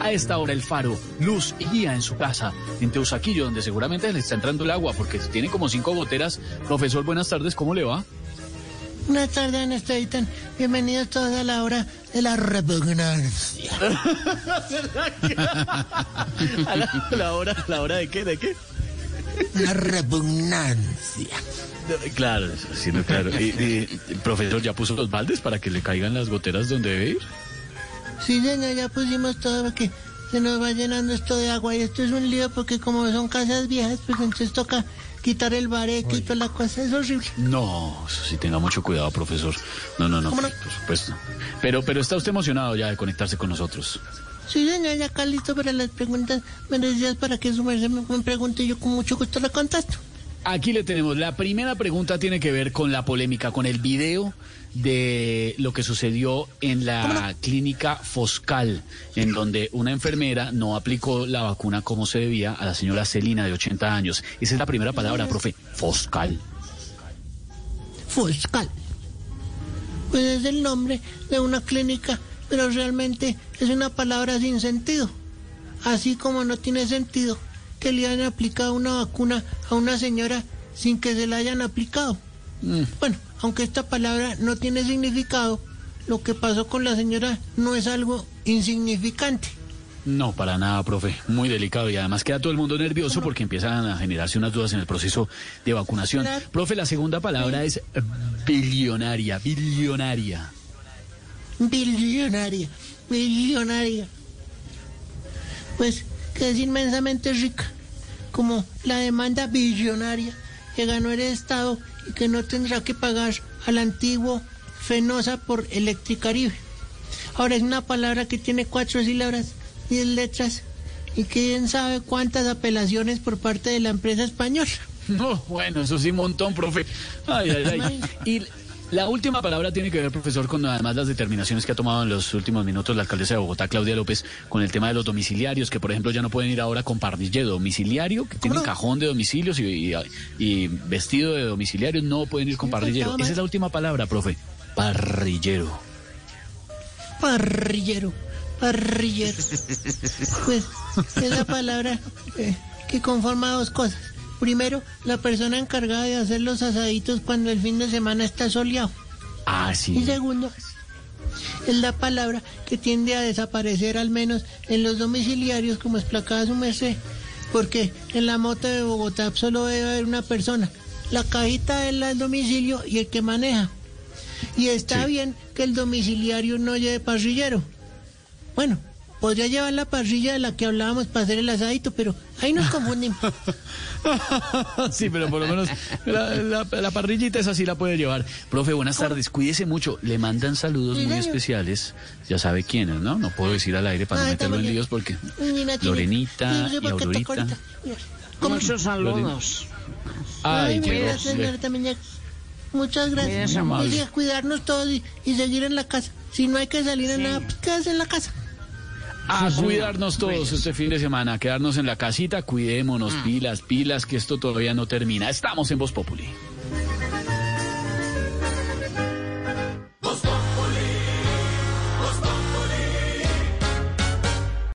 A esta hora el faro, luz y guía en su casa, en Teusaquillo, donde seguramente le está entrando el agua porque tiene como cinco goteras. Profesor, buenas tardes, ¿cómo le va? Buenas tardes, Anastasia. Bienvenidos todos a la hora de la repugnancia. ¿A la, la hora, la hora de qué? ¿De qué? La repugnancia. Claro, sí, no, claro. Y, y, profesor ya puso los baldes para que le caigan las goteras donde debe ir. Sí, señor, ya pusimos todo para que se nos va llenando esto de agua. Y esto es un lío porque como son casas viejas, pues entonces toca quitar el bareque y toda la cosa. Es horrible. No, eso sí, tenga mucho cuidado, profesor. No, no, no, ¿Cómo no? por supuesto. Pero, pero está usted emocionado ya de conectarse con nosotros. Sí, señor, ya acá listo para las preguntas. Me decías para que su merced me, me pregunte y yo con mucho gusto la contesto. Aquí le tenemos. La primera pregunta tiene que ver con la polémica, con el video de lo que sucedió en la clínica Foscal, en donde una enfermera no aplicó la vacuna como se debía a la señora Celina de 80 años. Esa es la primera palabra, profe. Foscal. Foscal. Pues es el nombre de una clínica, pero realmente es una palabra sin sentido. Así como no tiene sentido que le hayan aplicado una vacuna a una señora sin que se la hayan aplicado. Mm. Bueno, aunque esta palabra no tiene significado, lo que pasó con la señora no es algo insignificante. No, para nada, profe. Muy delicado y además queda todo el mundo nervioso porque empiezan a generarse unas dudas en el proceso de vacunación. Claro. Profe, la segunda palabra es billonaria, billonaria. Billonaria, billonaria. Pues que es inmensamente rica, como la demanda billonaria que ganó el Estado y que no tendrá que pagar al antiguo Fenosa por Electricaribe. Ahora es una palabra que tiene cuatro sílabas, diez letras y quién sabe cuántas apelaciones por parte de la empresa española. No, bueno, eso sí, un montón, profe. Ay, ay, ay. Y la última palabra tiene que ver, profesor, con además las determinaciones que ha tomado en los últimos minutos la alcaldesa de Bogotá, Claudia López, con el tema de los domiciliarios, que por ejemplo ya no pueden ir ahora con parrillero domiciliario, que tiene no? cajón de domicilios y, y- y vestido de domiciliario, no pueden ir con parrillero. Esa es la última palabra, profe. Parrillero. Parrillero, parrillero. Pues es la palabra eh, que conforma dos cosas. Primero, la persona encargada de hacer los asaditos cuando el fin de semana está soleado. Ah, Y sí. segundo, es la palabra que tiende a desaparecer al menos en los domiciliarios como explacaba su merced. Porque en la moto de Bogotá solo debe haber una persona. La cajita es la del domicilio y el que maneja. Y está Sí. bien que el domiciliario no lleve parrillero. Bueno, podría llevar la parrilla de la que hablábamos para hacer el asadito, pero ahí nos confundimos. sí, pero por lo menos la, la- la parrillita esa sí la puede llevar. Profe, buenas tardes. Cuídese mucho. Le mandan saludos Sí, muy señor. especiales. Ya sabe quiénes, ¿no? No puedo decir al aire para no Ay, meterlo en líos porque. Lorenita y porque toco Aurorita. ahorita. ¿Cómo? Muchos saludos. Ay, Miñac. Muchas gracias. cuidarnos todos y, y seguir en la casa. Si no hay que salir a nada, pues quédese en la casa. A señor. cuidarnos todos este fin de semana, a quedarnos en la casita, cuidémonos, pilas, pilas, que esto todavía no termina. Estamos en Voz Populi.